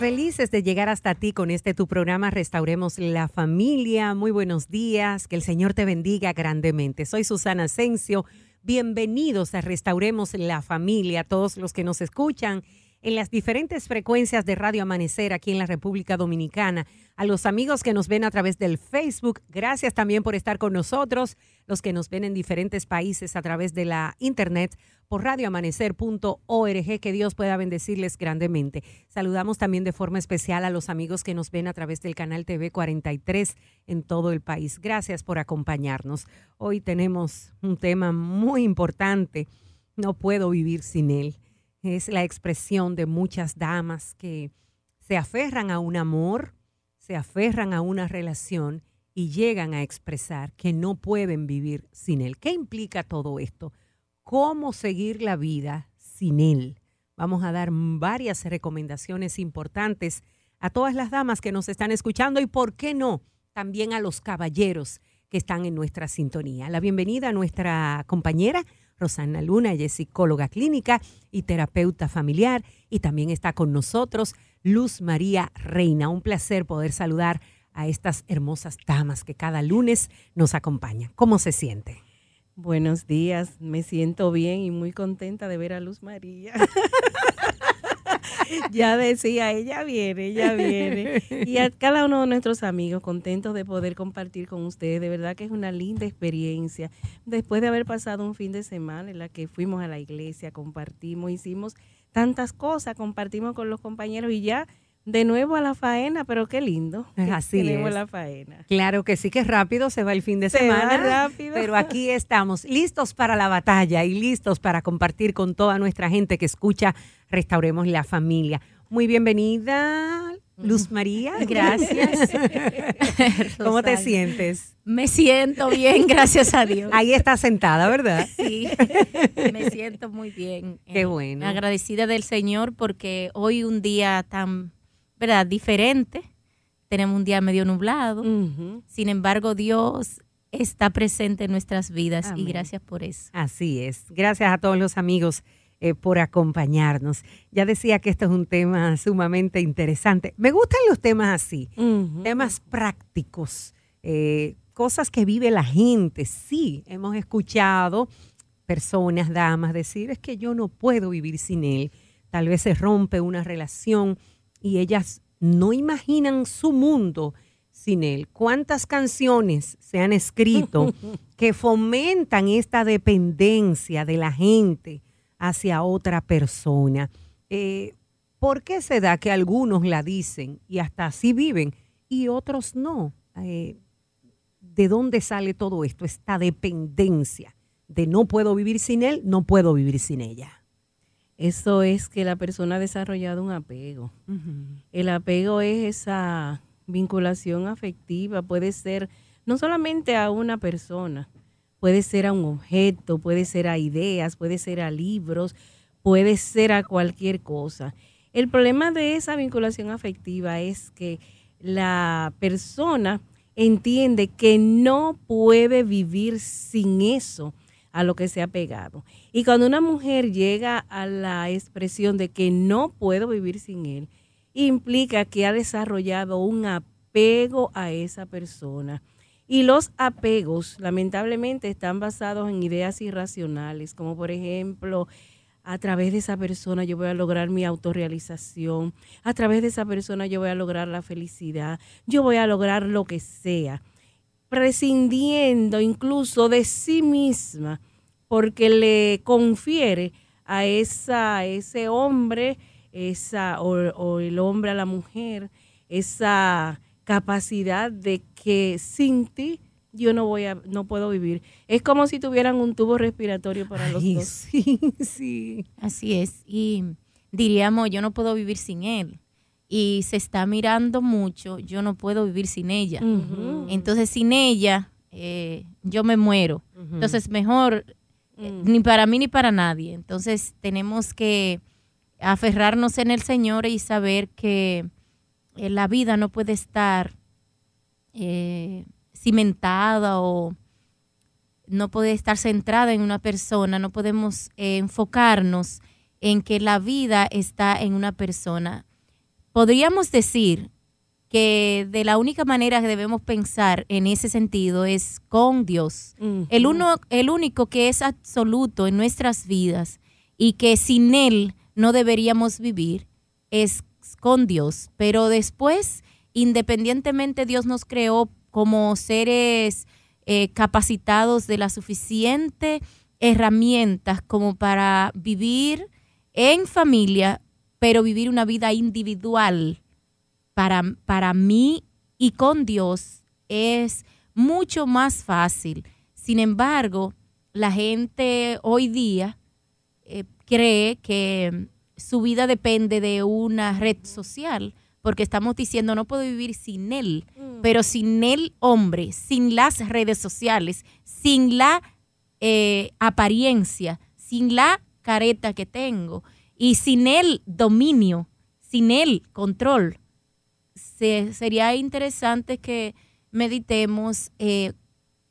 Felices de llegar hasta ti con este tu programa Restauremos la Familia. Muy buenos días, que el Señor te bendiga grandemente. Soy Susana Asensio. Bienvenidos a Restauremos la Familia, todos los que nos escuchan en las diferentes frecuencias de Radio Amanecer aquí en la República Dominicana. A los amigos que nos ven a través del Facebook, gracias también por estar con nosotros. Los que nos ven en diferentes países a través de la internet por radioamanecer.org, que Dios pueda bendecirles grandemente. Saludamos también de forma especial a los amigos que nos ven a través del canal TV 43 en todo el país. Gracias por acompañarnos. Hoy tenemos un tema muy importante. No puedo vivir sin él es la expresión de muchas damas que se aferran a un amor, se aferran a una relación y llegan a expresar que no pueden vivir sin él. ¿Qué implica todo esto? ¿Cómo seguir la vida sin él? Vamos a dar varias recomendaciones importantes a todas las damas que nos están escuchando y, ¿por qué no? También a los caballeros que están en nuestra sintonía. La bienvenida a nuestra compañera Rosana Luna, ella es psicóloga clínica y terapeuta familiar. Y también está con nosotros Luz María Reina. Un placer poder saludar a estas hermosas damas que cada lunes nos acompañan. ¿Cómo se siente? Buenos días, me siento bien y muy contenta de ver a Luz María. ya decía, ella viene, ella viene. Y a cada uno de nuestros amigos, contentos de poder compartir con ustedes. De verdad que es una linda experiencia. Después de haber pasado un fin de semana en la que fuimos a la iglesia, compartimos, hicimos tantas cosas, compartimos con los compañeros y ya de nuevo a la faena, pero qué lindo. Así es. la faena. Claro que sí, que rápido se va el fin de semana. rápido. Pero aquí estamos, listos para la batalla y listos para compartir con toda nuestra gente que escucha Restauremos la Familia. Muy bienvenida, Luz María. Gracias. ¿Cómo te sientes? Me siento bien, gracias a Dios. Ahí está sentada, ¿verdad? Sí, me siento muy bien. Qué bueno. Agradecida del Señor porque hoy un día tan ¿verdad? Diferente. Tenemos un día medio nublado. Sin embargo, Dios está presente en nuestras vidas y gracias por eso. Así es. Gracias a todos los amigos eh, por acompañarnos. Ya decía que esto es un tema sumamente interesante. Me gustan los temas así, temas prácticos, eh, cosas que vive la gente. Sí, hemos escuchado personas, damas, decir, es que yo no puedo vivir sin él. Tal vez se rompe una relación y ellas no imaginan su mundo sin él. ¿Cuántas canciones se han escrito que fomentan esta dependencia de la gente hacia otra persona? Eh, ¿Por qué se da que algunos la dicen y hasta así viven y otros no? Eh, ¿De dónde sale todo esto? Esta dependencia de no puedo vivir sin él, no puedo vivir sin ella. Eso es que la persona ha desarrollado un apego. El apego es esa vinculación afectiva, puede ser no solamente a una persona, puede ser a un objeto, puede ser a ideas, puede ser a libros, puede ser a cualquier cosa. El problema de esa vinculación afectiva es que la persona entiende que no puede vivir sin eso a lo que se ha pegado. Y cuando una mujer llega a la expresión de que no puedo vivir sin él, implica que ha desarrollado un apego a esa persona. Y los apegos, lamentablemente, están basados en ideas irracionales, como por ejemplo, a través de esa persona yo voy a lograr mi autorrealización, a través de esa persona yo voy a lograr la felicidad, yo voy a lograr lo que sea prescindiendo incluso de sí misma, porque le confiere a, esa, ese hombre, esa, o, el hombre a la mujer, esa capacidad de que sin ti yo no voy a, no puedo vivir. Es como si tuvieran un tubo respiratorio para los dos. Sí, sí. Así es. Y diríamos, yo no puedo vivir sin él y se está mirando mucho, yo no puedo vivir sin ella. Entonces, sin ella, eh, yo me muero. Entonces, mejor, mm. ni para mí ni para nadie. Entonces, tenemos que aferrarnos en el Señor y saber que eh, la vida no puede estar cimentada o no puede estar centrada en una persona, no podemos enfocarnos en que la vida está en una persona podríamos decir que de la única manera que debemos pensar en ese sentido es con Dios. el, uno, el único que es absoluto en nuestras vidas y que sin Él no deberíamos vivir es con Dios. Pero después, independientemente, Dios nos creó como seres eh, capacitados de la suficiente herramientas como para vivir en familia, pero vivir una vida individual para, para mí y con Dios es mucho más fácil. Sin embargo, la gente hoy día eh, cree que su vida depende de una red social, porque estamos diciendo no puedo vivir sin él, mm. pero sin el hombre, sin las redes sociales, sin la eh, apariencia, sin la careta que tengo y sin el dominio, sin el control sería interesante que meditemos eh,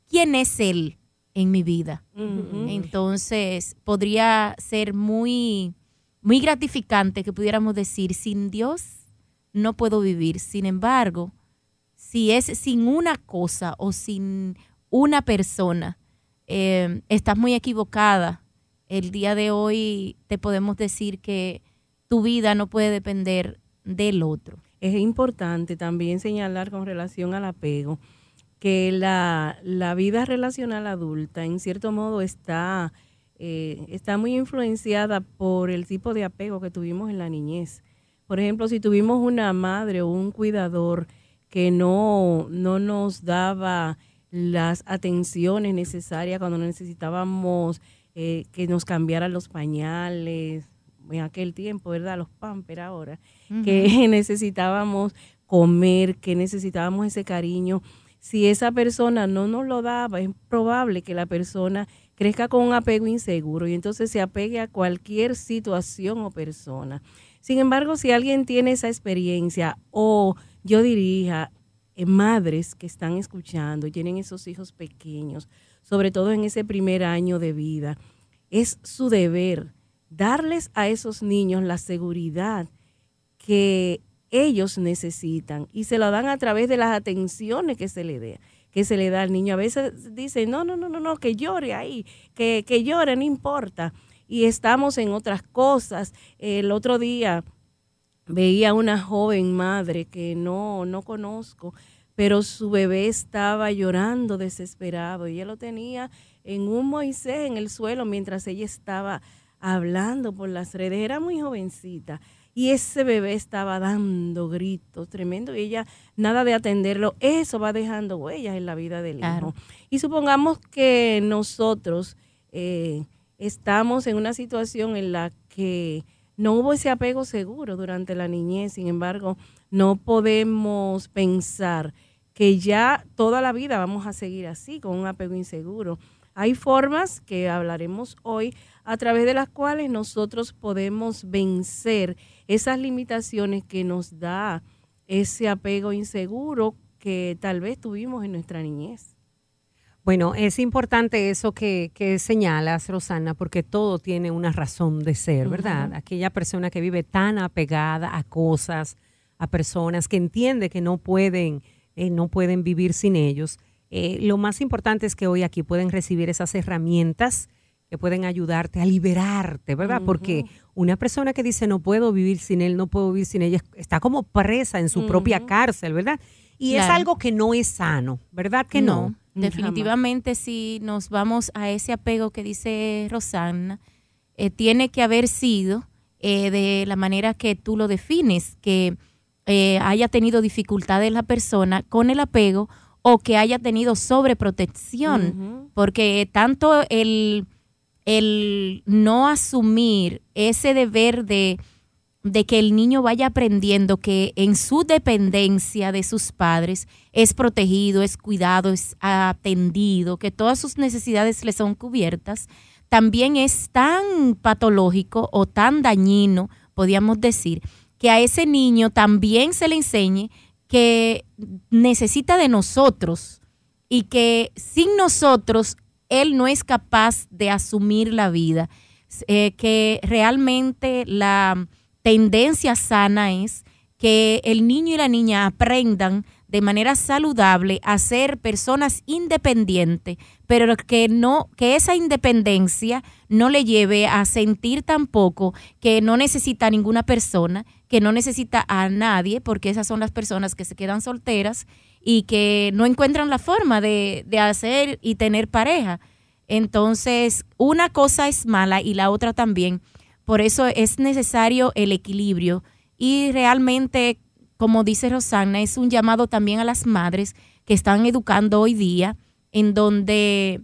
quién es Él en mi vida. Entonces, podría ser muy, muy gratificante que pudiéramos decir, sin Dios no puedo vivir. Sin embargo, si es sin una cosa o sin una persona, eh, estás muy equivocada. El día de hoy te podemos decir que tu vida no puede depender del otro es importante también señalar con relación al apego que la, vida relacional adulta en cierto modo está, eh, está muy influenciada por el tipo de apego que tuvimos en la niñez. Por ejemplo, si tuvimos una madre o un cuidador que no, no nos daba las atenciones necesarias cuando necesitábamos eh, que nos cambiaran los pañales, en aquel tiempo, ¿verdad? Los pamper ahora, que necesitábamos comer, que necesitábamos ese cariño. Si esa persona no nos lo daba, es probable que la persona crezca con un apego inseguro y entonces se apegue a cualquier situación o persona. Sin embargo, si alguien tiene esa experiencia o yo diría eh, madres que están escuchando tienen esos hijos pequeños, sobre todo en ese primer año de vida, es su deber darles a esos niños la seguridad que ellos necesitan y se lo dan a través de las atenciones que se le dé que se le da al niño. A veces dicen, no, no, no, no, no, que llore ahí, que, que llore, no importa. Y estamos en otras cosas. El otro día veía una joven madre que no, no conozco, pero su bebé estaba llorando desesperado y ella lo tenía en un Moisés en el suelo mientras ella estaba hablando por las redes, era muy jovencita y ese bebé estaba dando gritos tremendo y ella nada de atenderlo, eso va dejando huellas en la vida del hijo. Y supongamos que nosotros eh, estamos en una situación en la que no hubo ese apego seguro durante la niñez, sin embargo, no podemos pensar que ya toda la vida vamos a seguir así, con un apego inseguro. Hay formas que hablaremos hoy a través de las cuales nosotros podemos vencer esas limitaciones que nos da ese apego inseguro que tal vez tuvimos en nuestra niñez. Bueno, es importante eso que, señalas, Rosana, porque todo tiene una razón de ser, ¿verdad? Aquella persona que vive tan apegada a cosas, a personas, que entiende que no pueden, eh, no pueden vivir sin ellos. Eh, lo más importante es que hoy aquí pueden recibir esas herramientas que pueden ayudarte a liberarte, ¿verdad? Porque una persona que dice no puedo vivir sin él, no puedo vivir sin ella, está como presa en su propia cárcel, ¿verdad? Y es algo que no es sano, ¿verdad que no? definitivamente si nos vamos a ese apego que dice Rosana, eh, tiene que haber sido eh, de la manera que tú lo defines, que eh, haya tenido dificultades la persona con el apego o que haya tenido sobreprotección, porque tanto el el no asumir ese deber de, que el niño vaya aprendiendo que en su dependencia de sus padres es protegido, es cuidado, es atendido, que todas sus necesidades le son cubiertas, también es tan patológico o tan dañino, podríamos decir, que a ese niño también se le enseñe que necesita de nosotros y que sin nosotros él no es capaz de asumir la vida. Eh, que realmente la tendencia sana es que el niño y la niña aprendan de manera saludable a ser personas independientes, pero que no que esa independencia no le lleve a sentir tampoco que no necesita a ninguna persona, que no necesita a nadie, porque esas son las personas que se quedan solteras y que no encuentran la forma de, de hacer y tener pareja. Entonces, una cosa es mala y la otra también. Por eso es necesario el equilibrio y realmente como dice Rosana, es un llamado también a las madres que están educando hoy día, en donde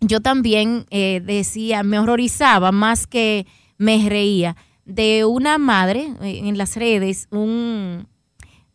yo también eh, decía, me horrorizaba más que me reía de una madre eh, en las redes, un,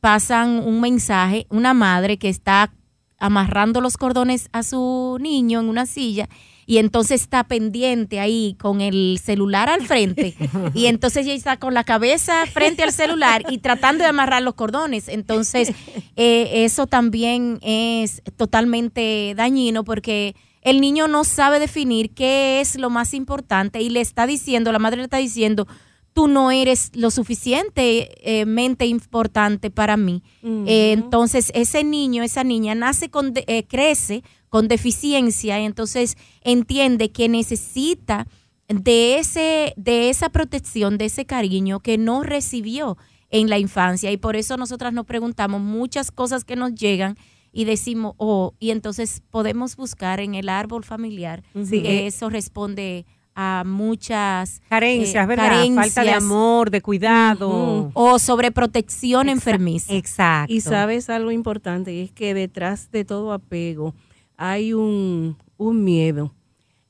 pasan un mensaje, una madre que está amarrando los cordones a su niño en una silla y entonces está pendiente ahí con el celular al frente y entonces ella está con la cabeza frente al celular y tratando de amarrar los cordones. Entonces eh, eso también es totalmente dañino porque el niño no sabe definir qué es lo más importante y le está diciendo, la madre le está diciendo, tú no eres lo suficientemente importante para mí. Eh, entonces, ese niño, esa niña nace con, eh, crece con deficiencia, y entonces entiende que necesita de, ese, de esa protección, de ese cariño que no recibió en la infancia. Y por eso nosotras nos preguntamos muchas cosas que nos llegan y decimos, oh, y entonces podemos buscar en el árbol familiar que eso responde a muchas carencias, eh, ¿verdad? Falta de amor, de cuidado. O sobreprotección enfermiza. Exacto. Y sabes algo importante, y es que detrás de todo apego hay un, miedo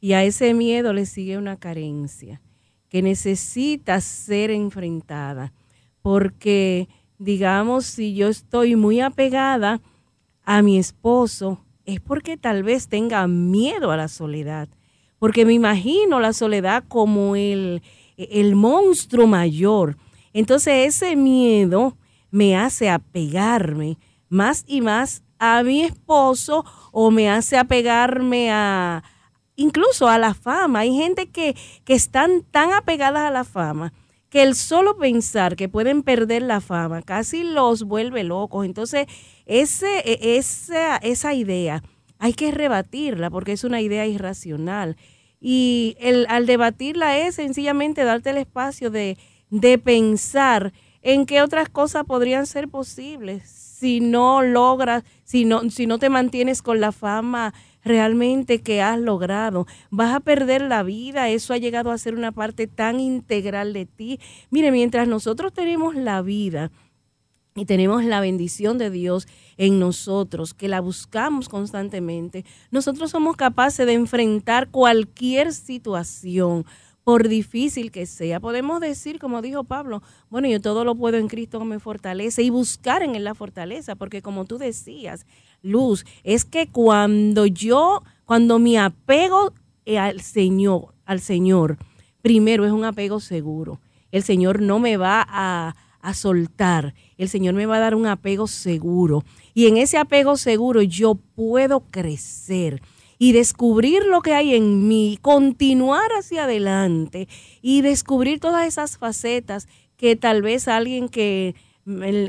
y a ese miedo le sigue una carencia que necesita ser enfrentada porque digamos si yo estoy muy apegada a mi esposo es porque tal vez tenga miedo a la soledad porque me imagino la soledad como el, el monstruo mayor entonces ese miedo me hace apegarme más y más a mi esposo o me hace apegarme a incluso a la fama. Hay gente que, que están tan apegadas a la fama que el solo pensar que pueden perder la fama casi los vuelve locos. Entonces, ese, e, esa, esa idea hay que rebatirla porque es una idea irracional. Y el, al debatirla es sencillamente darte el espacio de, de pensar en qué otras cosas podrían ser posibles si no logras, si no, si no te mantienes con la fama realmente que has logrado, vas a perder la vida, eso ha llegado a ser una parte tan integral de ti. Mire, mientras nosotros tenemos la vida, y tenemos la bendición de Dios en nosotros, que la buscamos constantemente, nosotros somos capaces de enfrentar cualquier situación, por difícil que sea. Podemos decir, como dijo Pablo, bueno, yo todo lo puedo en Cristo que me fortalece y buscar en él la fortaleza, porque como tú decías, Luz, es que cuando yo, cuando mi apego al Señor, al Señor, primero es un apego seguro. El Señor no me va a, a soltar, el Señor me va a dar un apego seguro. Y en ese apego seguro yo puedo crecer y descubrir lo que hay en mí, continuar hacia adelante y descubrir todas esas facetas que tal vez alguien que,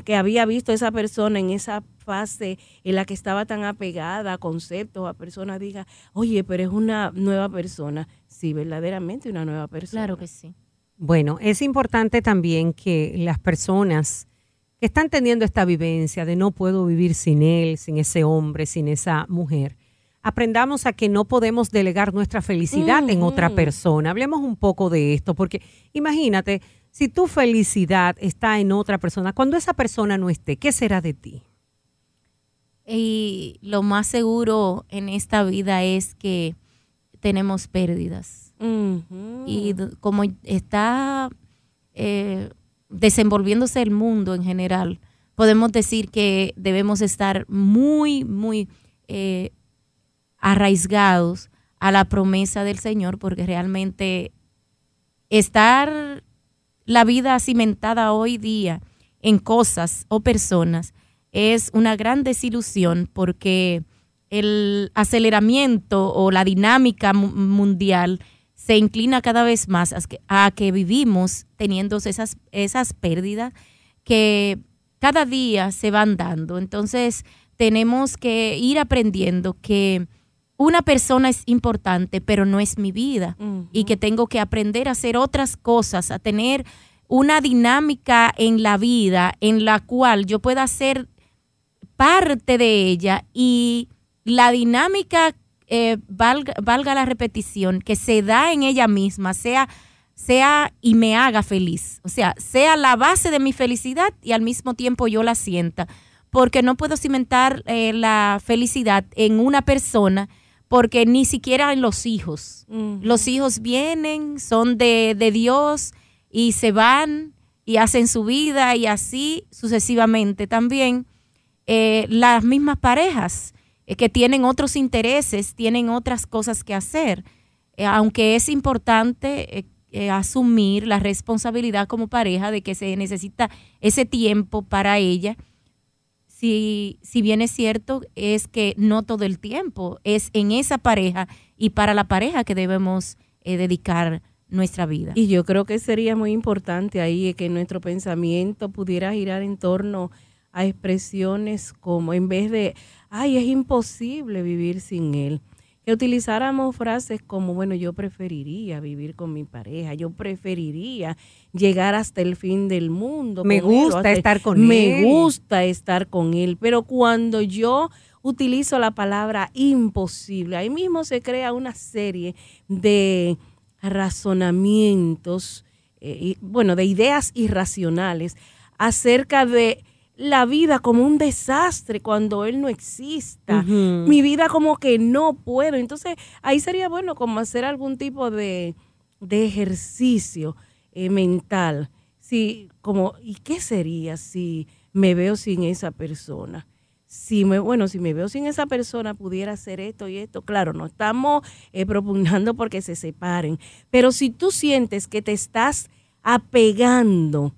que había visto a esa persona en esa fase en la que estaba tan apegada a conceptos, a personas, diga, oye, pero es una nueva persona. Sí, verdaderamente una nueva persona. Claro que sí. Bueno, es importante también que las personas que están teniendo esta vivencia de no puedo vivir sin él, sin ese hombre, sin esa mujer, aprendamos a que no podemos delegar nuestra felicidad en otra persona. Hablemos un poco de esto, porque imagínate, si tu felicidad está en otra persona, cuando esa persona no esté, ¿qué será de ti? Y lo más seguro en esta vida es que tenemos pérdidas. Y como está eh, desenvolviéndose el mundo en general, podemos decir que debemos estar muy, muy eh, arraigados a la promesa del Señor, porque realmente estar la vida cimentada hoy día en cosas o personas es una gran desilusión porque el aceleramiento o la dinámica mundial se inclina cada vez más a que, vivimos teniendo esas, esas pérdidas que cada día se van dando. Entonces, tenemos que ir aprendiendo que una persona es importante, pero no es mi vida. Y que tengo que aprender a hacer otras cosas, a tener una dinámica en la vida en la cual yo pueda ser parte de ella y la dinámica, eh, valga, valga, la repetición, que se da en ella misma, sea, sea y me haga feliz. O sea, sea la base de mi felicidad y al mismo tiempo yo la sienta. Porque no puedo cimentar eh, la felicidad en una persona porque ni siquiera en los hijos. Los hijos vienen, son de, de, Dios y se van y hacen su vida y así sucesivamente también. Eh, las mismas parejas eh, que tienen otros intereses, tienen otras cosas que hacer. Eh, aunque es importante asumir la responsabilidad como pareja de que se necesita ese tiempo para ella, si, si bien es cierto, es que no todo el tiempo, es en esa pareja y para la pareja que debemos dedicar nuestra vida. Y yo creo que sería muy importante ahí que nuestro pensamiento pudiera girar en torno a expresiones como, en vez de, ay, es imposible vivir sin él, que utilizáramos frases como, bueno, yo preferiría vivir con mi pareja, yo preferiría llegar hasta el fin del mundo. Me gusta estar con él. Me gusta estar con él, pero cuando yo utilizo la palabra imposible, ahí mismo se crea una serie de razonamientos, eh, bueno, de ideas irracionales acerca de la vida como un desastre cuando él no exista, mi vida como que no puedo. Entonces ahí sería bueno como hacer algún tipo de, ejercicio eh, mental. Si, como, ¿y qué sería si me veo sin esa persona? si me, bueno, si me veo sin esa persona, pudiera hacer esto y esto. Claro, no estamos eh, propugnando porque se separen, pero si tú sientes que te estás apegando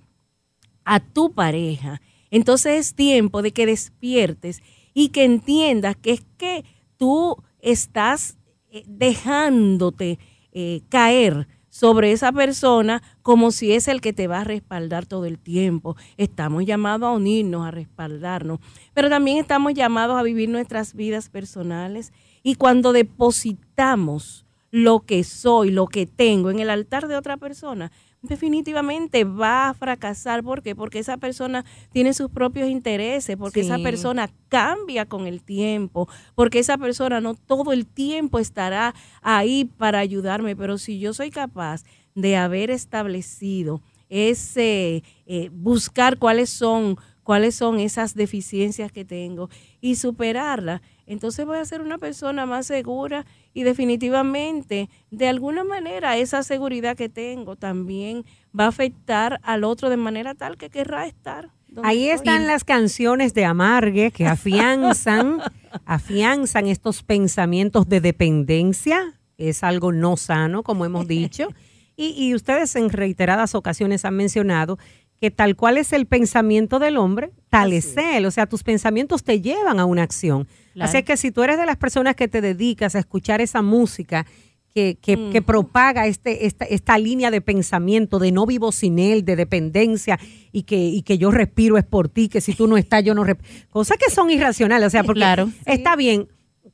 a tu pareja, entonces es tiempo de que despiertes y que entiendas que es que tú estás eh, dejándote eh, caer sobre esa persona como si es el que te va a respaldar todo el tiempo. Estamos llamados a unirnos, a respaldarnos, pero también estamos llamados a vivir nuestras vidas personales y cuando depositamos lo que soy, lo que tengo en el altar de otra persona, definitivamente va a fracasar. ¿Por qué? Porque esa persona tiene sus propios intereses, porque esa persona cambia con el tiempo, porque esa persona no todo el tiempo estará ahí para ayudarme, pero si yo soy capaz de haber establecido ese, eh, buscar cuáles son cuáles son esas deficiencias que tengo y superarla, entonces voy a ser una persona más segura y definitivamente, de alguna manera, esa seguridad que tengo también va a afectar al otro de manera tal que querrá estar. Ahí están las canciones de Amargue que afianzan, afianzan estos pensamientos de dependencia, es algo no sano, como hemos dicho. Y, y, ustedes en reiteradas ocasiones han mencionado que tal cual es el pensamiento del hombre, tal es él. O sea, tus pensamientos te llevan a una acción. Así que si tú eres de las personas que te dedicas a escuchar esa música que, que, propaga este, esta, esta, línea de pensamiento de no vivo sin él, de dependencia y que, y que yo respiro es por ti, que si tú no estás yo no respiro. Cosas que son irracionales. O sea, porque está bien,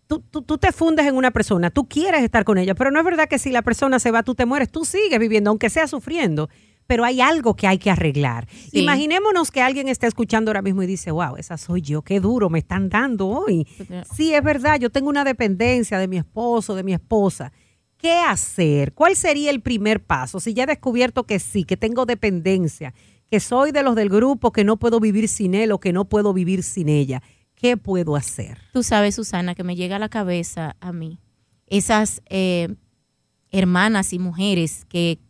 Tú, tú, tú, te fundes en una persona, tú quieres estar con ella, pero no es verdad que si la persona se va, tú te mueres, tú sigues viviendo, aunque sea sufriendo pero hay algo que hay que arreglar. Imaginémonos que alguien está escuchando ahora mismo y dice, wow, esa soy yo, qué duro me están dando hoy. Sí, es verdad, yo tengo una dependencia de mi esposo, de mi esposa. ¿Qué hacer? ¿Cuál sería el primer paso? Si ya he descubierto que sí, que tengo dependencia, que soy de los del grupo, que no puedo vivir sin él o que no puedo vivir sin ella, ¿qué puedo hacer? Tú sabes, Susana, que me llega a la cabeza a mí esas eh, hermanas y mujeres que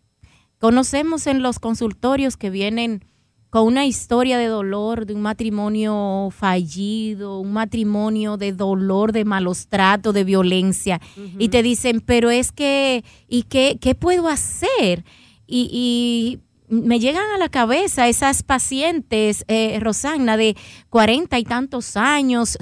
Conocemos en los consultorios que vienen con una historia de dolor, de un matrimonio fallido, un matrimonio de dolor, de malos tratos, de violencia, y te dicen, pero es que, ¿y qué, qué puedo hacer? Y, me llegan a la cabeza esas pacientes, eh, Rosanna, de cuarenta y tantos años,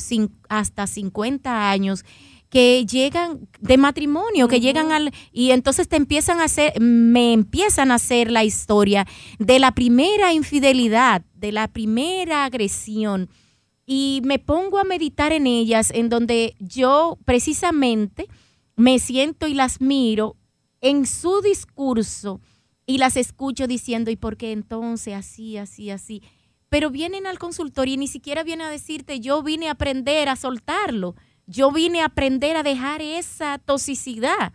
hasta cincuenta años, que llegan de matrimonio, que llegan al y entonces te empiezan a hacer me empiezan a hacer la historia de la primera infidelidad, de la primera agresión. Y me pongo a meditar en ellas en donde yo precisamente me siento y las miro en su discurso y las escucho diciendo, ¿y por qué entonces así, así, así? Pero vienen al consultorio y ni siquiera vienen a decirte, yo vine a aprender a soltarlo, yo vine a aprender a dejar esa toxicidad.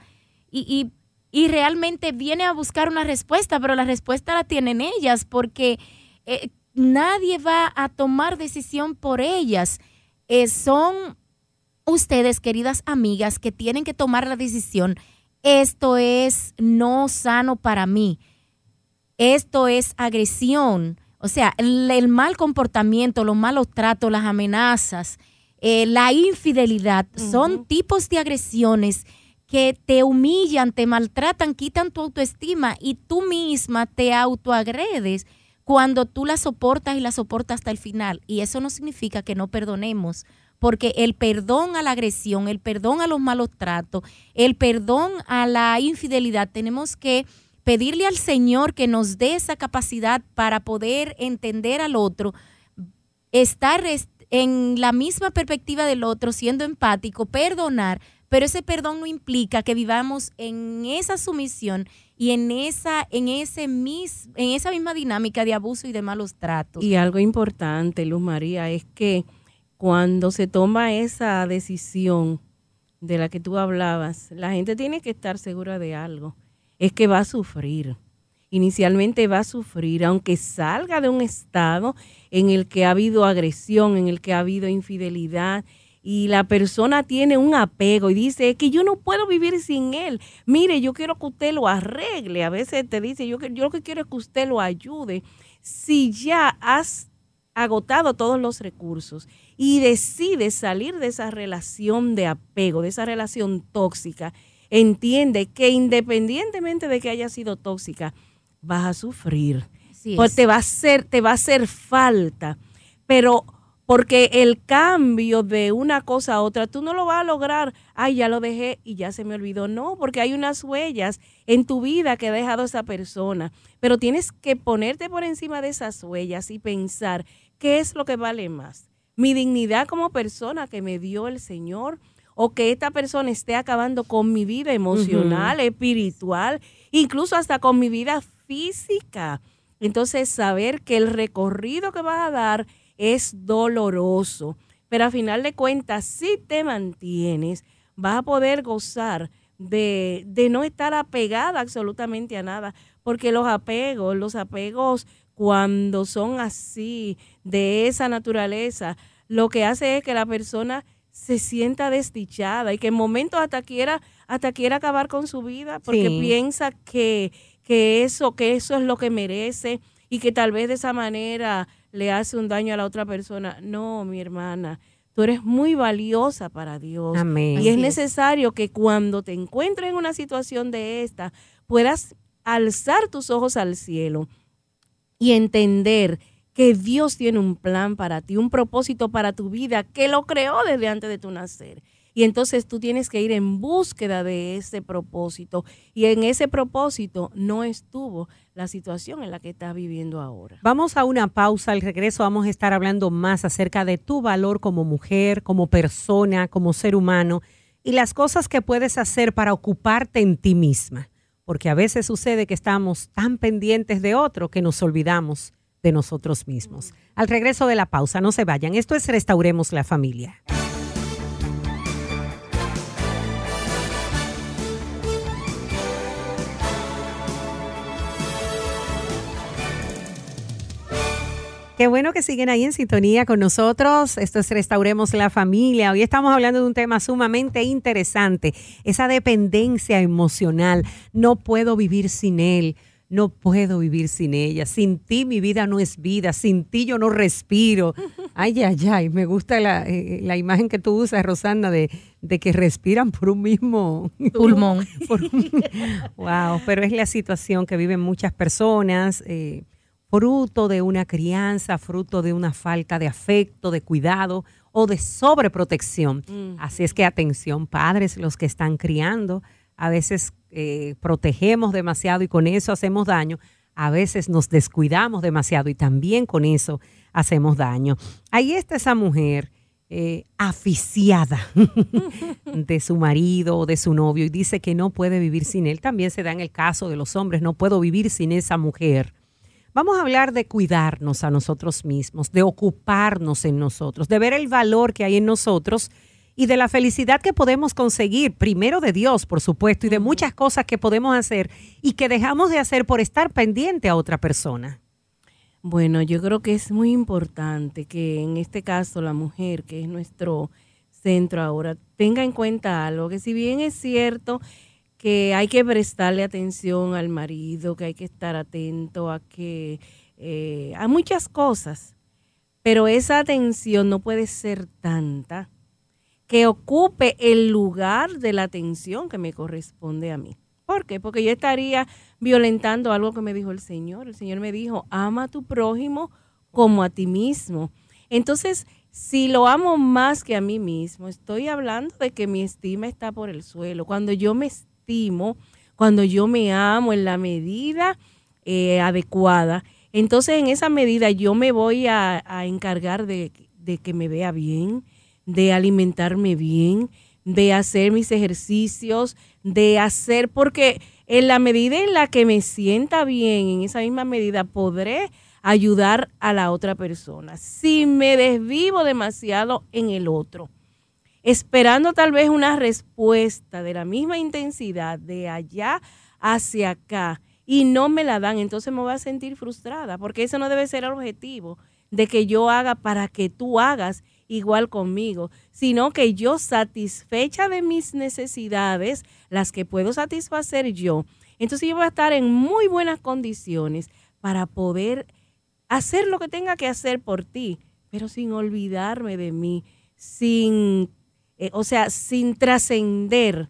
Y, y, realmente viene a buscar una respuesta, pero la respuesta la tienen ellas porque eh, nadie va a tomar decisión por ellas. Eh, son ustedes, queridas amigas, que tienen que tomar la decisión esto es no sano para mí, esto es agresión, o sea, el, mal comportamiento, los malos tratos, las amenazas, eh, la infidelidad, son tipos de agresiones que te humillan, te maltratan, quitan tu autoestima y tú misma te autoagredes cuando tú la soportas y la soportas hasta el final. Y eso no significa que no perdonemos, porque el perdón a la agresión, el perdón a los malos tratos, el perdón a la infidelidad, tenemos que pedirle al Señor que nos dé esa capacidad para poder entender al otro, estar en la misma perspectiva del otro, siendo empático, perdonar, pero ese perdón no implica que vivamos en esa sumisión y en esa en ese mis, en esa misma dinámica de abuso y de malos tratos. Y algo importante, Luz María, es que cuando se toma esa decisión de la que tú hablabas, la gente tiene que estar segura de algo, es que va a sufrir. Inicialmente va a sufrir, aunque salga de un estado en el que ha habido agresión, en el que ha habido infidelidad, y la persona tiene un apego y dice que yo no puedo vivir sin él. Mire, yo quiero que usted lo arregle. A veces te dice, yo, yo lo que quiero es que usted lo ayude. Si ya has agotado todos los recursos y decide salir de esa relación de apego, de esa relación tóxica, entiende que independientemente de que haya sido tóxica, vas a sufrir. Pues te va a hacer, te va a hacer falta. Pero porque el cambio de una cosa a otra, tú no lo vas a lograr, ay, ya lo dejé y ya se me olvidó. No, porque hay unas huellas en tu vida que ha dejado esa persona. Pero tienes que ponerte por encima de esas huellas y pensar qué es lo que vale más mi dignidad como persona que me dio el Señor o que esta persona esté acabando con mi vida emocional, espiritual, incluso hasta con mi vida física. Entonces, saber que el recorrido que vas a dar es doloroso, pero a final de cuentas, si te mantienes, vas a poder gozar de, de no estar apegada absolutamente a nada, porque los apegos, los apegos cuando son así, de esa naturaleza, lo que hace es que la persona se sienta desdichada y que en momentos hasta quiera, hasta quiera acabar con su vida porque piensa que, que, eso, que eso es lo que merece y que tal vez de esa manera le hace un daño a la otra persona. No, mi hermana, tú eres muy valiosa para Dios. Y es necesario que cuando te encuentres en una situación de esta, puedas alzar tus ojos al cielo y entender que Dios tiene un plan para ti, un propósito para tu vida, que lo creó desde antes de tu nacer. Y entonces tú tienes que ir en búsqueda de ese propósito. Y en ese propósito no estuvo la situación en la que estás viviendo ahora. Vamos a una pausa. Al regreso vamos a estar hablando más acerca de tu valor como mujer, como persona, como ser humano y las cosas que puedes hacer para ocuparte en ti misma porque a veces sucede que estamos tan pendientes de otro que nos olvidamos de nosotros mismos. Al regreso de la pausa, no se vayan, esto es Restauremos la Familia. Qué bueno que siguen ahí en sintonía con nosotros. Esto es Restauremos la Familia. Hoy estamos hablando de un tema sumamente interesante, esa dependencia emocional. No puedo vivir sin él, no puedo vivir sin ella. Sin ti mi vida no es vida, sin ti yo no respiro. Ay, ay, ay, me gusta la, eh, imagen que tú usas, Rosana, de, de, que respiran por un mismo pulmón. wow, pero es la situación que viven muchas personas. Eh, fruto de una crianza, fruto de una falta de afecto, de cuidado o de sobreprotección. Así es que atención, padres, los que están criando, a veces eh, protegemos demasiado y con eso hacemos daño, a veces nos descuidamos demasiado y también con eso hacemos daño. Ahí está esa mujer eh, aficiada de su marido o de su novio y dice que no puede vivir sin él. También se da en el caso de los hombres, no puedo vivir sin esa mujer. Vamos a hablar de cuidarnos a nosotros mismos, de ocuparnos en nosotros, de ver el valor que hay en nosotros y de la felicidad que podemos conseguir, primero de Dios, por supuesto, y de muchas cosas que podemos hacer y que dejamos de hacer por estar pendiente a otra persona. Bueno, yo creo que es muy importante que en este caso la mujer, que es nuestro centro ahora, tenga en cuenta algo, que si bien es cierto que hay que prestarle atención al marido, que hay que estar atento a que eh, a muchas cosas, pero esa atención no puede ser tanta que ocupe el lugar de la atención que me corresponde a mí. ¿Por qué? Porque yo estaría violentando algo que me dijo el Señor. El Señor me dijo, ama a tu prójimo como a ti mismo. Entonces, si lo amo más que a mí mismo, estoy hablando de que mi estima está por el suelo. Cuando yo me cuando yo me amo en la medida eh, adecuada, entonces en esa medida yo me voy a, encargar de, de que me vea bien, de alimentarme bien, de hacer mis ejercicios, de hacer, porque en la medida en la que me sienta bien, en esa misma medida podré ayudar a la otra persona. Si me desvivo demasiado en el otro, esperando tal vez una respuesta de la misma intensidad de allá hacia acá y no me la dan, entonces me voy a sentir frustrada, porque eso no debe ser el objetivo de que yo haga para que tú hagas igual conmigo, sino que yo satisfecha de mis necesidades, las que puedo satisfacer yo, entonces yo voy a estar en muy buenas condiciones para poder hacer lo que tenga que hacer por ti, pero sin olvidarme de mí, sin, eh, o sea, sin trascender,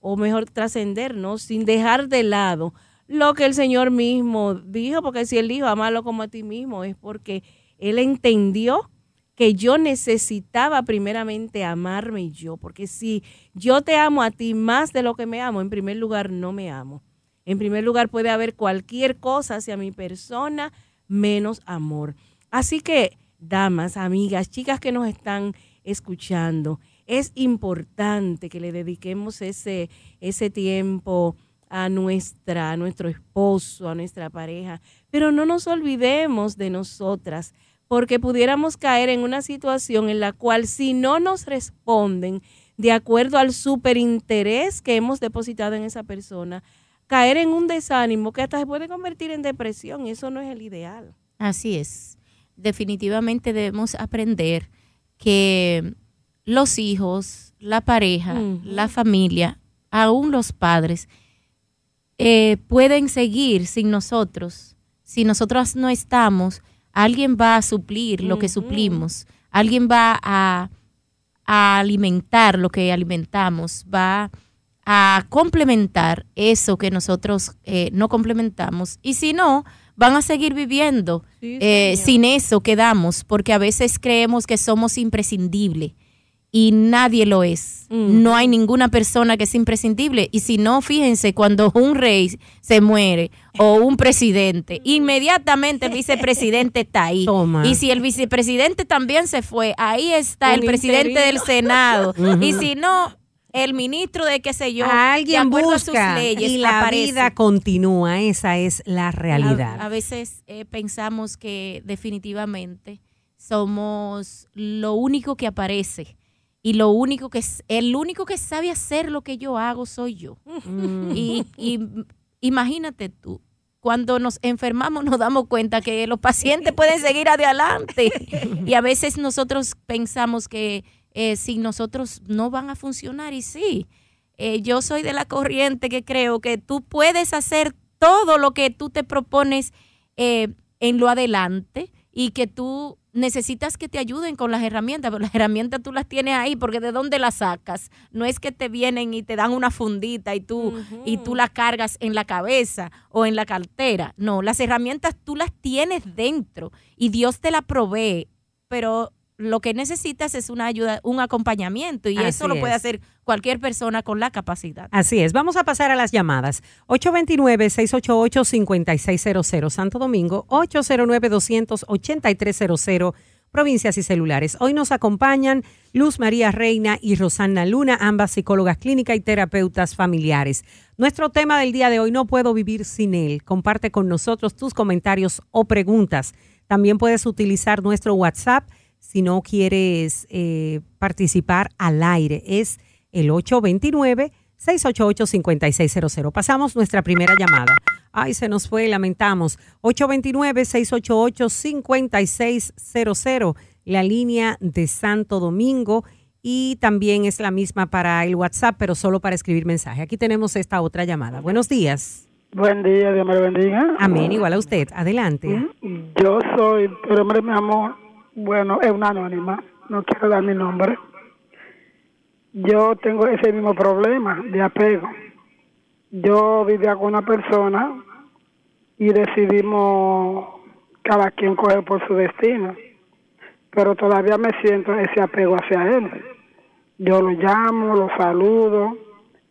o mejor trascender, ¿no? Sin dejar de lado lo que el Señor mismo dijo, porque si Él dijo, amalo como a ti mismo, es porque Él entendió que yo necesitaba primeramente amarme yo, porque si yo te amo a ti más de lo que me amo, en primer lugar no me amo. En primer lugar puede haber cualquier cosa hacia mi persona menos amor. Así que, damas, amigas, chicas que nos están escuchando, es importante que le dediquemos ese, ese tiempo a nuestra, a nuestro esposo, a nuestra pareja, pero no nos olvidemos de nosotras porque pudiéramos caer en una situación en la cual si no nos responden de acuerdo al superinterés que hemos depositado en esa persona, caer en un desánimo que hasta se puede convertir en depresión y eso no es el ideal. Así es. Definitivamente debemos aprender que los hijos, la pareja, la familia, aún los padres, eh, pueden seguir sin nosotros. Si nosotros no estamos, Alguien va a suplir lo que suplimos. Alguien va a, alimentar lo que alimentamos. Va a complementar eso que nosotros eh, no complementamos. Y si no, van a seguir viviendo eh, sin eso que damos, porque a veces creemos que somos imprescindibles y nadie lo es. No hay ninguna persona que es imprescindible. Y si no, fíjense, cuando un rey se muere o un presidente, inmediatamente el vicepresidente está ahí. Y si el vicepresidente también se fue, ahí está el presidente del Senado. Y si no, el ministro de qué sé yo, alguien busca sus leyes, y la vida continúa, esa es la realidad. A, veces eh, pensamos que definitivamente somos lo único que aparece y lo único que es el único que sabe hacer lo que yo hago soy yo. Mm. Y, imagínate tú, cuando nos enfermamos nos damos cuenta que los pacientes pueden seguir adelante y a veces nosotros pensamos que eh, sin nosotros no van a funcionar y sí, eh, yo soy de la corriente que creo que tú puedes hacer todo lo que tú te propones eh, en lo adelante y que tú necesitas que te ayuden con las herramientas, pero las herramientas tú las tienes ahí porque de dónde las sacas. No es que te vienen y te dan una fundita y tú y tú la cargas en la cabeza o en la cartera. No, las herramientas tú las tienes dentro y Dios te la provee, pero lo que necesitas es una ayuda, un acompañamiento y eso lo puede hacer cualquier persona con la capacidad. Así es, vamos a pasar a las llamadas. 829-688-5600 Santo Domingo, 809-28300 provincias y celulares. Hoy nos acompañan Luz María Reina y Rosanna Luna, ambas psicólogas clínicas y terapeutas familiares. Nuestro tema del día de hoy, no puedo vivir sin él. Comparte con nosotros tus comentarios o preguntas. También puedes utilizar nuestro WhatsApp si no quieres eh, participar al aire. Es el 829-688-5600. Pasamos nuestra primera llamada. Ay, se nos fue, lamentamos. 829-688-5600, la línea de Santo Domingo. Y también es la misma para el WhatsApp, pero solo para escribir mensaje. Aquí tenemos esta otra llamada. Buenos días. Buen día, Dios me bendiga. Amén, igual a usted. Adelante. Yo soy, pero hombre, mi amor, bueno, es una anónima, no quiero dar mi nombre. Yo tengo ese mismo problema de apego. Yo vivía con una persona y decidimos cada quien coger por su destino, pero todavía me siento ese apego hacia él. Yo lo llamo, lo saludo,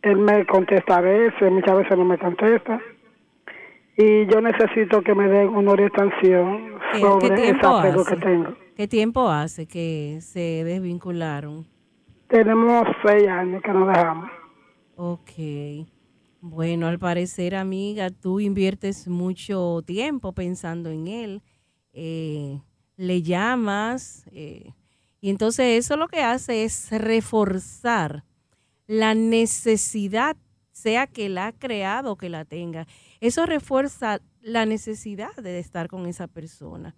él me contesta a veces, muchas veces no me contesta y yo necesito que me den una orientación sobre ese apego que tengo. ¿Qué tiempo hace que se desvincularon? Tenemos seis años que nos dejamos. Ok. Bueno, al parecer, amiga, tú inviertes mucho tiempo pensando en él. Eh, le llamas eh, y entonces eso lo que hace es reforzar la necesidad, sea que la ha creado o que la tenga. Eso refuerza la necesidad de estar con esa persona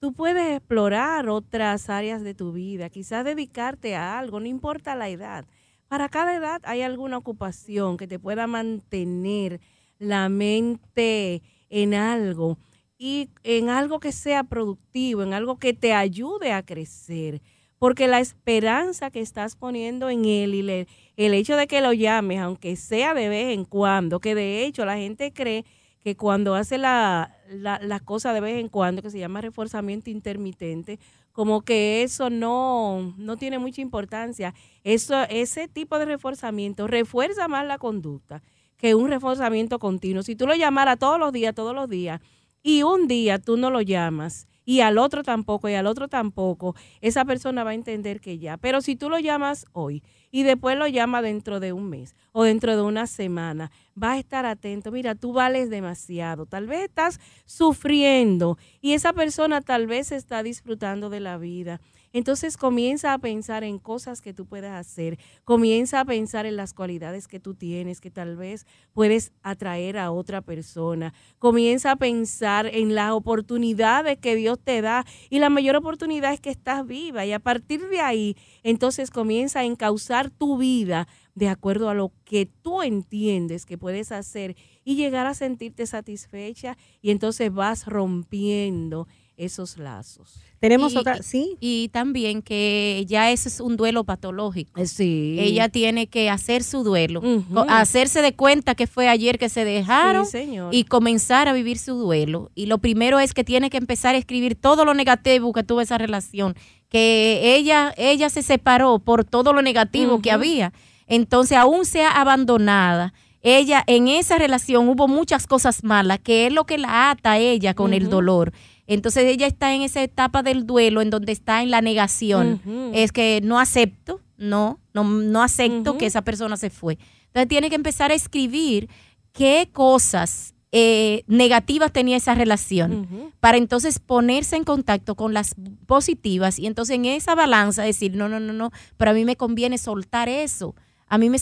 tú puedes explorar otras áreas de tu vida, quizás dedicarte a algo, no importa la edad. Para cada edad hay alguna ocupación que te pueda mantener la mente en algo y en algo que sea productivo, en algo que te ayude a crecer. Porque la esperanza que estás poniendo en él y el hecho de que lo llames, aunque sea de vez en cuando, que de hecho la gente cree que cuando hace la, la, cosa de vez en cuando, que se llama reforzamiento intermitente, como que eso no, no tiene mucha importancia. Eso, ese tipo de reforzamiento refuerza más la conducta que un reforzamiento continuo. Si tú lo llamaras todos los días, todos los días, y un día tú no lo llamas, y al otro tampoco, y al otro tampoco, esa persona va a entender que ya. Pero si tú lo llamas hoy y después lo llama dentro de un mes o dentro de una semana, va a estar atento. Mira, tú vales demasiado. Tal vez estás sufriendo y esa persona tal vez está disfrutando de la vida. Entonces comienza a pensar en cosas que tú puedes hacer, comienza a pensar en las cualidades que tú tienes, que tal vez puedes atraer a otra persona, comienza a pensar en las oportunidades que Dios te da y la mayor oportunidad es que estás viva y a partir de ahí entonces comienza a encauzar tu vida de acuerdo a lo que tú entiendes que puedes hacer y llegar a sentirte satisfecha y entonces vas rompiendo esos lazos. Tenemos otra, sí. Y también que ya eso es un duelo patológico. Eh, sí. Ella tiene que hacer su duelo, hacerse de cuenta que fue ayer que se dejaron y comenzar a vivir su duelo. Y lo primero es que tiene que empezar a escribir todo lo negativo que tuvo esa relación, que ella, ella se separó por todo lo negativo que había. Entonces, aún sea abandonada, ella en esa relación hubo muchas cosas malas, que es lo que la ata a ella con el dolor. Entonces ella está en esa etapa del duelo en donde está en la negación. Es que no acepto, no, no, no acepto que esa persona se fue. Entonces tiene que empezar a escribir qué cosas eh, negativas tenía esa relación para entonces ponerse en contacto con las positivas y entonces en esa balanza decir, no, no, no, no, pero a mí me conviene soltar eso, a mí me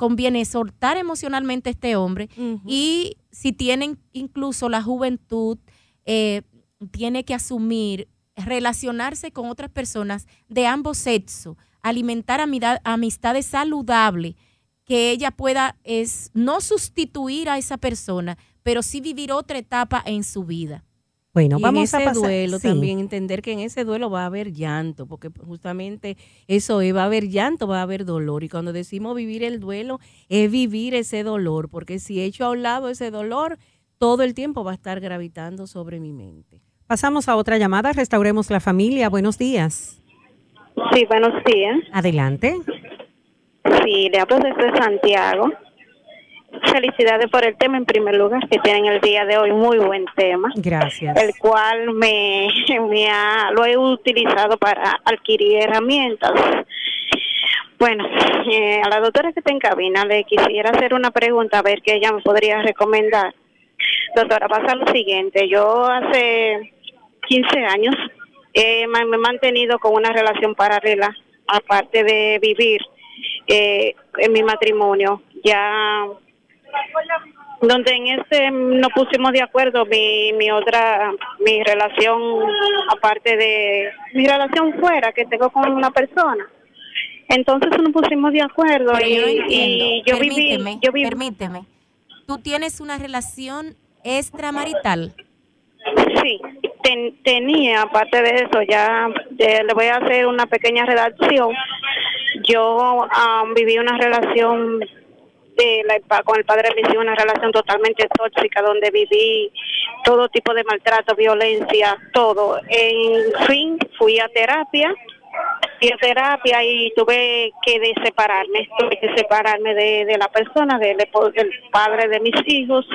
conviene soltar emocionalmente a este hombre y si tienen incluso la juventud, eh, tiene que asumir relacionarse con otras personas de ambos sexos, alimentar amistades saludables, que ella pueda es no sustituir a esa persona, pero sí vivir otra etapa en su vida. Bueno, y vamos en ese a pasar. duelo sí. también entender que en ese duelo va a haber llanto, porque justamente eso es, va a haber llanto, va a haber dolor. Y cuando decimos vivir el duelo, es vivir ese dolor, porque si echo a un lado ese dolor, todo el tiempo va a estar gravitando sobre mi mente. Pasamos a otra llamada. Restauremos la familia. Buenos días. Sí, buenos días. Adelante. Sí, le hablo desde Santiago. Felicidades por el tema en primer lugar, que tienen el día de hoy muy buen tema, Gracias. el cual me, me ha, lo he utilizado para adquirir herramientas. Bueno, eh, a la doctora que está en cabina le quisiera hacer una pregunta, a ver qué ella me podría recomendar. Doctora, pasa lo siguiente, yo hace 15 años eh, me he mantenido con una relación paralela, aparte de vivir eh, en mi matrimonio. Ya donde en este nos pusimos de acuerdo mi, mi otra mi relación aparte de mi relación fuera que tengo con una persona entonces nos pusimos de acuerdo Pero y, yo y yo viví permíteme, yo viví permíteme. Tú tienes una relación extramarital. Sí, ten- tenía, aparte de eso, ya eh, le voy a hacer una pequeña redacción. Yo ah, viví una relación de la- con el padre de mis una relación totalmente tóxica, donde viví todo tipo de maltrato, violencia, todo. En fin, fui a terapia, fui a terapia y tuve que separarme, tuve que separarme de, de la persona, del padre de mis hijos,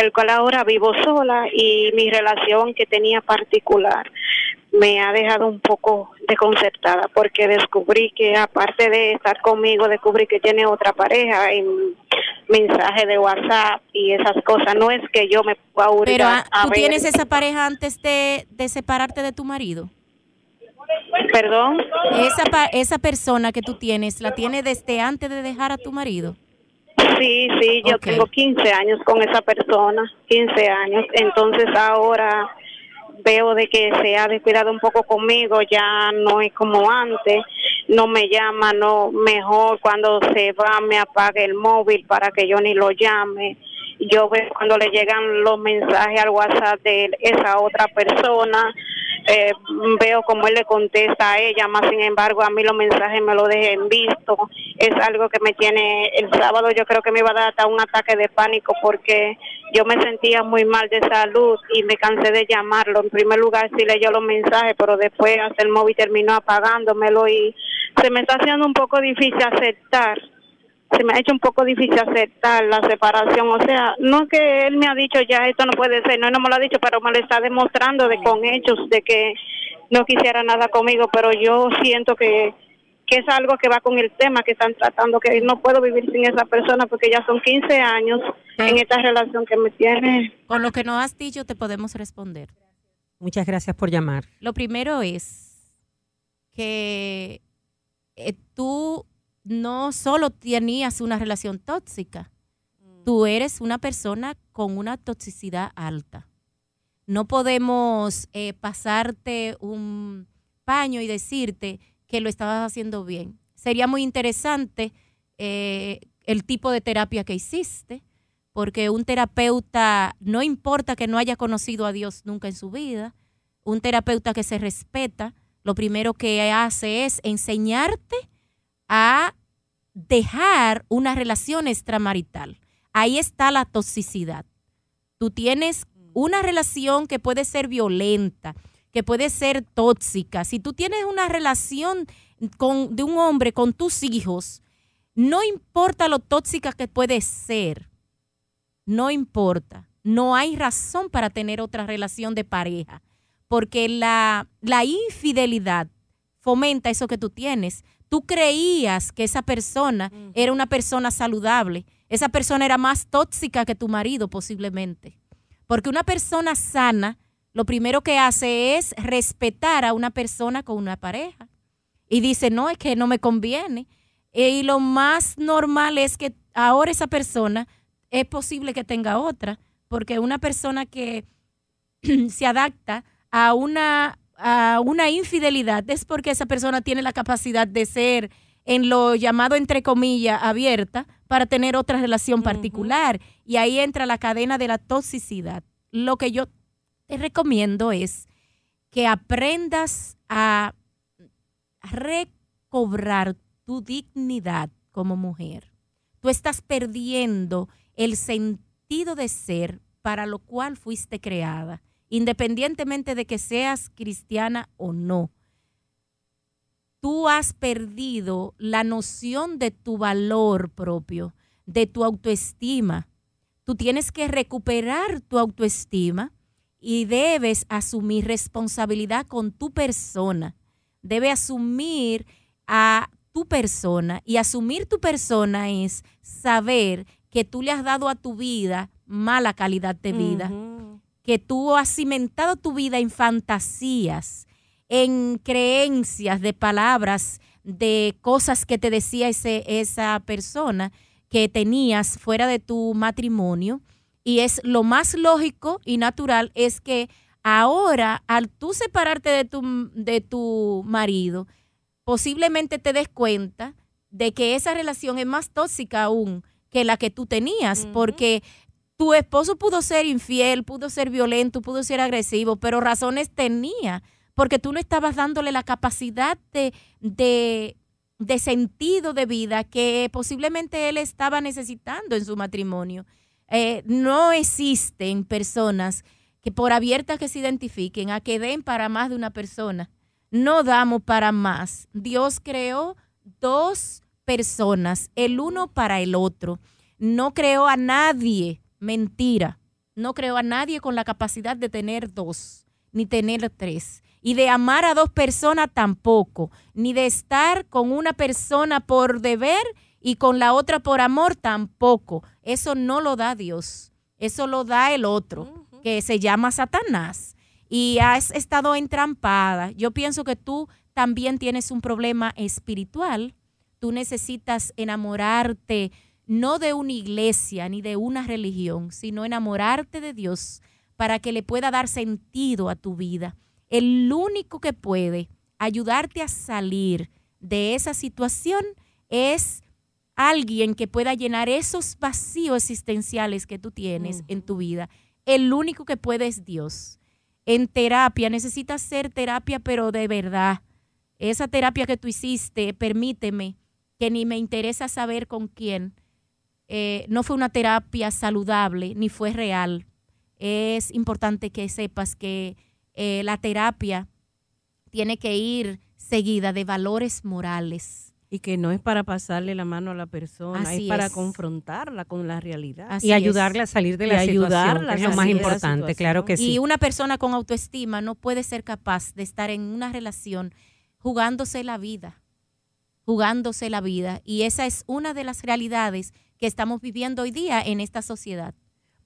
el cual ahora vivo sola y mi relación que tenía particular me ha dejado un poco desconcertada porque descubrí que aparte de estar conmigo, descubrí que tiene otra pareja en mensaje de WhatsApp y esas cosas. No es que yo me pueda Pero ah, a tú ver- tienes esa pareja antes de, de separarte de tu marido. Perdón. Esa, esa persona que tú tienes, ¿la tiene desde antes de dejar a tu marido? Sí, sí, yo tengo 15 años con esa persona, 15 años. Entonces ahora veo de que se ha descuidado un poco conmigo, ya no es como antes, no me llama, no mejor cuando se va me apaga el móvil para que yo ni lo llame. Yo veo cuando le llegan los mensajes al WhatsApp de esa otra persona, eh, veo como él le contesta a ella, más sin embargo a mí los mensajes me lo dejen visto. Es algo que me tiene, el sábado yo creo que me iba a dar hasta un ataque de pánico porque yo me sentía muy mal de salud y me cansé de llamarlo. En primer lugar sí leyó los mensajes, pero después hasta el móvil terminó apagándomelo y se me está haciendo un poco difícil aceptar se me ha hecho un poco difícil aceptar la separación. O sea, no es que él me ha dicho ya esto no puede ser, no, él no me lo ha dicho, pero me lo está demostrando de con hechos de que no quisiera nada conmigo, pero yo siento que, que es algo que va con el tema que están tratando, que no puedo vivir sin esa persona porque ya son 15 años en esta relación que me tiene. Con lo que nos has dicho te podemos responder. Muchas gracias por llamar. Lo primero es que eh, tú no solo tenías una relación tóxica, tú eres una persona con una toxicidad alta. No podemos eh, pasarte un paño y decirte que lo estabas haciendo bien. Sería muy interesante eh, el tipo de terapia que hiciste, porque un terapeuta, no importa que no haya conocido a Dios nunca en su vida, un terapeuta que se respeta, lo primero que hace es enseñarte a dejar una relación extramarital. Ahí está la toxicidad. Tú tienes una relación que puede ser violenta, que puede ser tóxica. Si tú tienes una relación con, de un hombre con tus hijos, no importa lo tóxica que puede ser, no importa. No hay razón para tener otra relación de pareja, porque la, la infidelidad fomenta eso que tú tienes. Tú creías que esa persona era una persona saludable. Esa persona era más tóxica que tu marido posiblemente. Porque una persona sana, lo primero que hace es respetar a una persona con una pareja. Y dice, no, es que no me conviene. Y lo más normal es que ahora esa persona es posible que tenga otra. Porque una persona que se adapta a una, a una infidelidad es porque esa persona tiene la capacidad de ser en lo llamado entre comillas abierta para tener otra relación particular y ahí entra la cadena de la toxicidad. Lo que yo te recomiendo es que aprendas a recobrar tu dignidad como mujer. Tú estás perdiendo el sentido de ser para lo cual fuiste creada, independientemente de que seas cristiana o no. Tú has perdido la noción de tu valor propio, de tu autoestima. Tú tienes que recuperar tu autoestima y debes asumir responsabilidad con tu persona. Debe asumir a tu persona y asumir tu persona es saber que tú le has dado a tu vida mala calidad de vida, que tú has cimentado tu vida en fantasías, en creencias de palabras, de cosas que te decía ese, esa persona que tenías fuera de tu matrimonio. Y es lo más lógico y natural es que ahora, al tú separarte de tu, de tu marido, posiblemente te des cuenta de que esa relación es más tóxica aún que la que tú tenías, porque tu esposo pudo ser infiel, pudo ser violento, pudo ser agresivo, pero razones tenía, porque tú no estabas dándole la capacidad de, de, de sentido de vida que posiblemente él estaba necesitando en su matrimonio. Eh, no existen personas que por abiertas que se identifiquen a que den para más de una persona. No damos para más. Dios creó dos personas, el uno para el otro. No creó a nadie Mentira. No creo a nadie con la capacidad de tener dos, ni tener tres. Y de amar a dos personas tampoco. Ni de estar con una persona por deber y con la otra por amor tampoco. Eso no lo da Dios. Eso lo da el otro, que se llama Satanás. Y has estado entrampada. Yo pienso que tú también tienes un problema espiritual. Tú necesitas enamorarte no de una iglesia ni de una religión, sino enamorarte de Dios para que le pueda dar sentido a tu vida. El único que puede ayudarte a salir de esa situación es alguien que pueda llenar esos vacíos existenciales que tú tienes en tu vida. El único que puede es Dios. En terapia necesitas ser terapia, pero de verdad. Esa terapia que tú hiciste, permíteme, que ni me interesa saber con quién, eh, no fue una terapia saludable ni fue real. Es importante que sepas que eh, la terapia tiene que ir seguida de valores morales. Y que no es para pasarle la mano a la persona, es para confrontarla con la realidad. y ayudarla a salir de la situación, es lo más importante, claro que sí. Y una persona con autoestima no puede ser capaz de estar en una relación jugándose la vida, jugándose la vida. Y esa es una de las realidades que estamos viviendo hoy día en esta sociedad.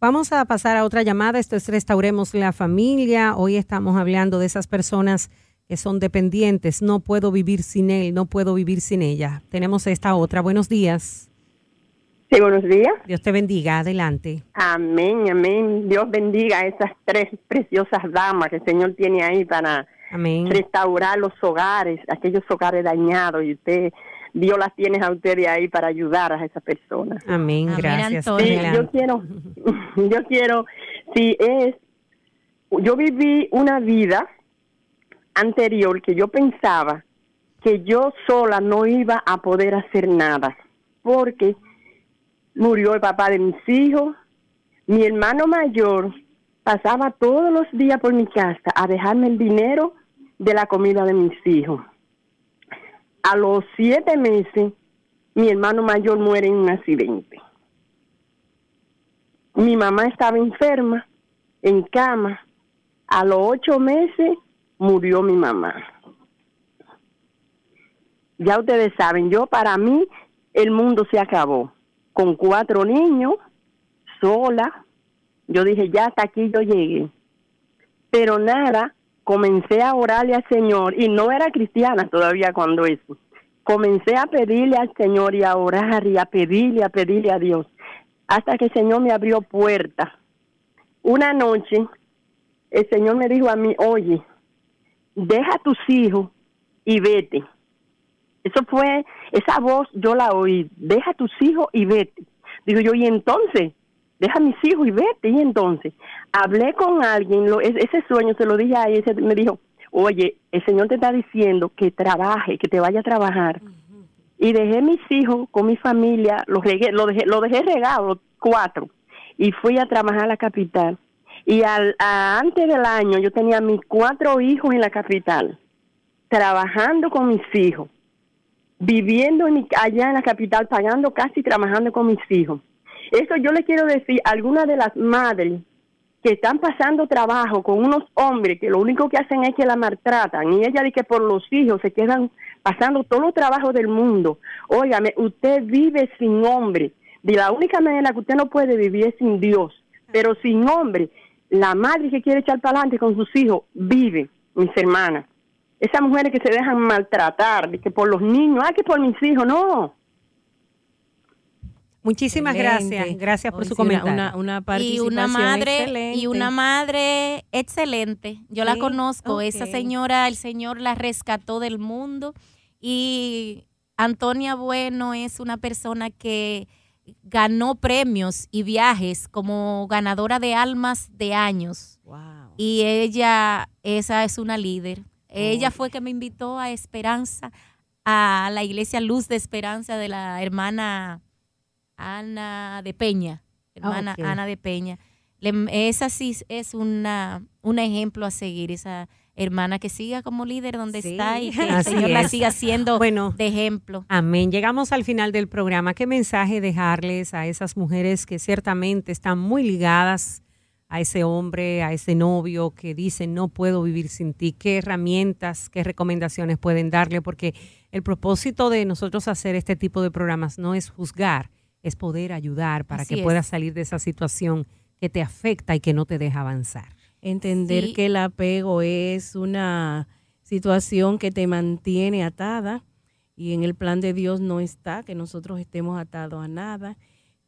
Vamos a pasar a otra llamada. Esto es Restauremos la Familia. Hoy estamos hablando de esas personas que son dependientes. No puedo vivir sin él, no puedo vivir sin ella. Tenemos esta otra. Buenos días. Sí, buenos días. Dios te bendiga. Adelante. Amén, amén. Dios bendiga a esas tres preciosas damas que el Señor tiene ahí para restaurar los hogares, aquellos hogares dañados. Y usted Dios las tiene a ustedes ahí para ayudar a esas personas. Amén, gracias. yo quiero, yo quiero, si es, yo viví una vida anterior que yo pensaba que yo sola no iba a poder hacer nada, porque murió el papá de mis hijos, mi hermano mayor pasaba todos los días por mi casa a dejarme el dinero de la comida de mis hijos a los siete meses, mi hermano mayor muere en un accidente. Mi mamá estaba enferma, en cama. A los ocho meses murió mi mamá. Ya ustedes saben, yo para mí el mundo se acabó. Con cuatro niños, sola. Yo dije, ya hasta aquí yo llegué. Pero nada, comencé a orarle al Señor y no era cristiana todavía cuando eso. Comencé a pedirle al Señor y a orar y a pedirle, a pedirle a Dios, hasta que el Señor me abrió puertas. Una noche, el Señor me dijo a mí, oye, deja a tus hijos y vete. Eso fue, esa voz yo la oí, deja a tus hijos y vete. Digo yo, y entonces, deja a mis hijos y vete. Y entonces hablé con alguien, lo, ese sueño se lo dije a ella, me dijo, oye, el Señor te está diciendo que trabaje, que te vaya a trabajar. Y dejé mis hijos con mi familia, los regué, lo, dejé, lo dejé regado, cuatro, y fui a trabajar a la capital. Y al, antes del año yo tenía mis cuatro hijos en la capital, trabajando con mis hijos, viviendo allá en la capital, pagando casi trabajando con mis hijos. Eso yo le quiero decir a algunas de las madres que están pasando trabajo con unos hombres que lo único que hacen es que la maltratan y ella dice que por los hijos se quedan pasando todo el trabajo del mundo. Óigame, usted vive sin hombre. De la única manera que usted no puede vivir es sin Dios. Pero sin hombre, la madre que quiere echar para adelante con sus hijos vive, mis hermanas. Esas mujeres que se dejan maltratar, que por los niños, ah, que por mis hijos, no. Muchísimas gracias, gracias por su comentario. Una, y una madre y una madre excelente. Yo la conozco, esa señora, el Señor la rescató del mundo y Antonia Bueno es una persona que ganó premios y viajes como ganadora de almas de años. Y ella, esa es una líder. Ella fue que me invitó a Esperanza, a la iglesia Luz de Esperanza de la hermana Ana de Peña, hermana Ana de Peña. esa sí es una, un ejemplo a seguir, esa hermana que siga como líder donde está y que el Señor la siga siendo bueno, de ejemplo. Amén. Llegamos al final del programa. ¿Qué mensaje dejarles a esas mujeres que ciertamente están muy ligadas a ese hombre, a ese novio que dice no puedo vivir sin ti? ¿Qué herramientas, qué recomendaciones pueden darle? Porque el propósito de nosotros hacer este tipo de programas no es juzgar, es poder ayudar para que puedas salir de esa situación que te afecta y que no te deja avanzar. Entender que el apego es una situación que te mantiene atada y en el plan de Dios no está que nosotros estemos atados a nada,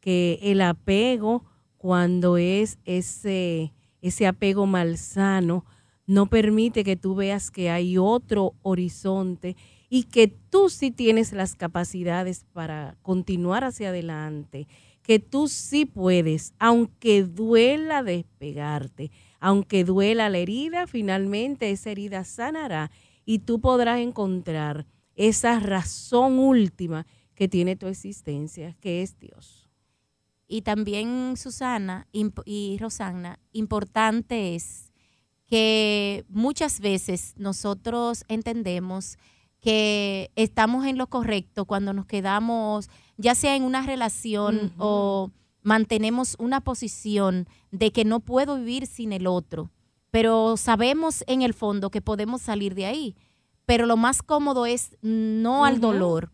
que el apego cuando es ese ese apego malsano no permite que tú veas que hay otro horizonte y que tú sí tienes las capacidades para continuar hacia adelante, que tú sí puedes, aunque duela despegarte, aunque duela la herida, finalmente esa herida sanará y tú podrás encontrar esa razón última que tiene tu existencia, que es Dios. Y también, Susana y Rosana, importante es que muchas veces nosotros entendemos que estamos en lo correcto cuando nos quedamos, ya sea en una relación o mantenemos una posición de que no puedo vivir sin el otro, pero sabemos en el fondo que podemos salir de ahí. Pero lo más cómodo es no al dolor.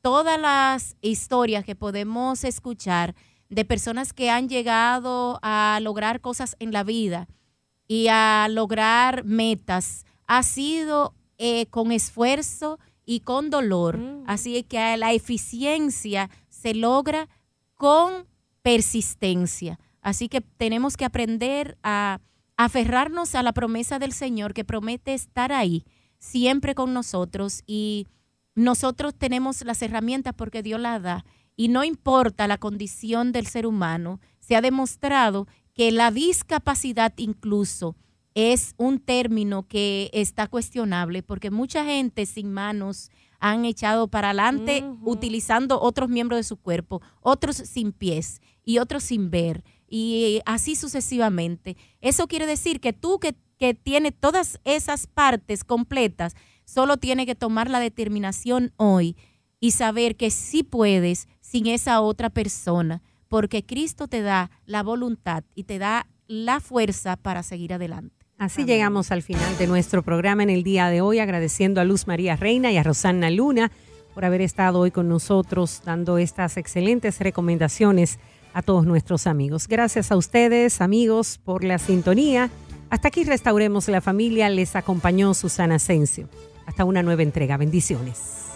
Todas las historias que podemos escuchar de personas que han llegado a lograr cosas en la vida y a lograr metas ha sido eh, con esfuerzo y con dolor. Mm. Así que la eficiencia se logra con persistencia. Así que tenemos que aprender a aferrarnos a la promesa del Señor que promete estar ahí siempre con nosotros y nosotros tenemos las herramientas porque Dios las da y no importa la condición del ser humano, se ha demostrado que la discapacidad incluso es un término que está cuestionable porque mucha gente sin manos han echado para adelante utilizando otros miembros de su cuerpo, otros sin pies y otros sin ver y así sucesivamente. Eso quiere decir que tú que, que tienes todas esas partes completas, solo tienes que tomar la determinación hoy y saber que sí puedes sin esa otra persona, porque Cristo te da la voluntad y te da la fuerza para seguir adelante. Así llegamos al final de nuestro programa en el día de hoy, agradeciendo a Luz María Reina y a Rosanna Luna por haber estado hoy con nosotros dando estas excelentes recomendaciones a todos nuestros amigos. Gracias a ustedes, amigos, por la sintonía. Hasta aquí restauremos la familia. Les acompañó Susana Asensio. Hasta una nueva entrega. Bendiciones.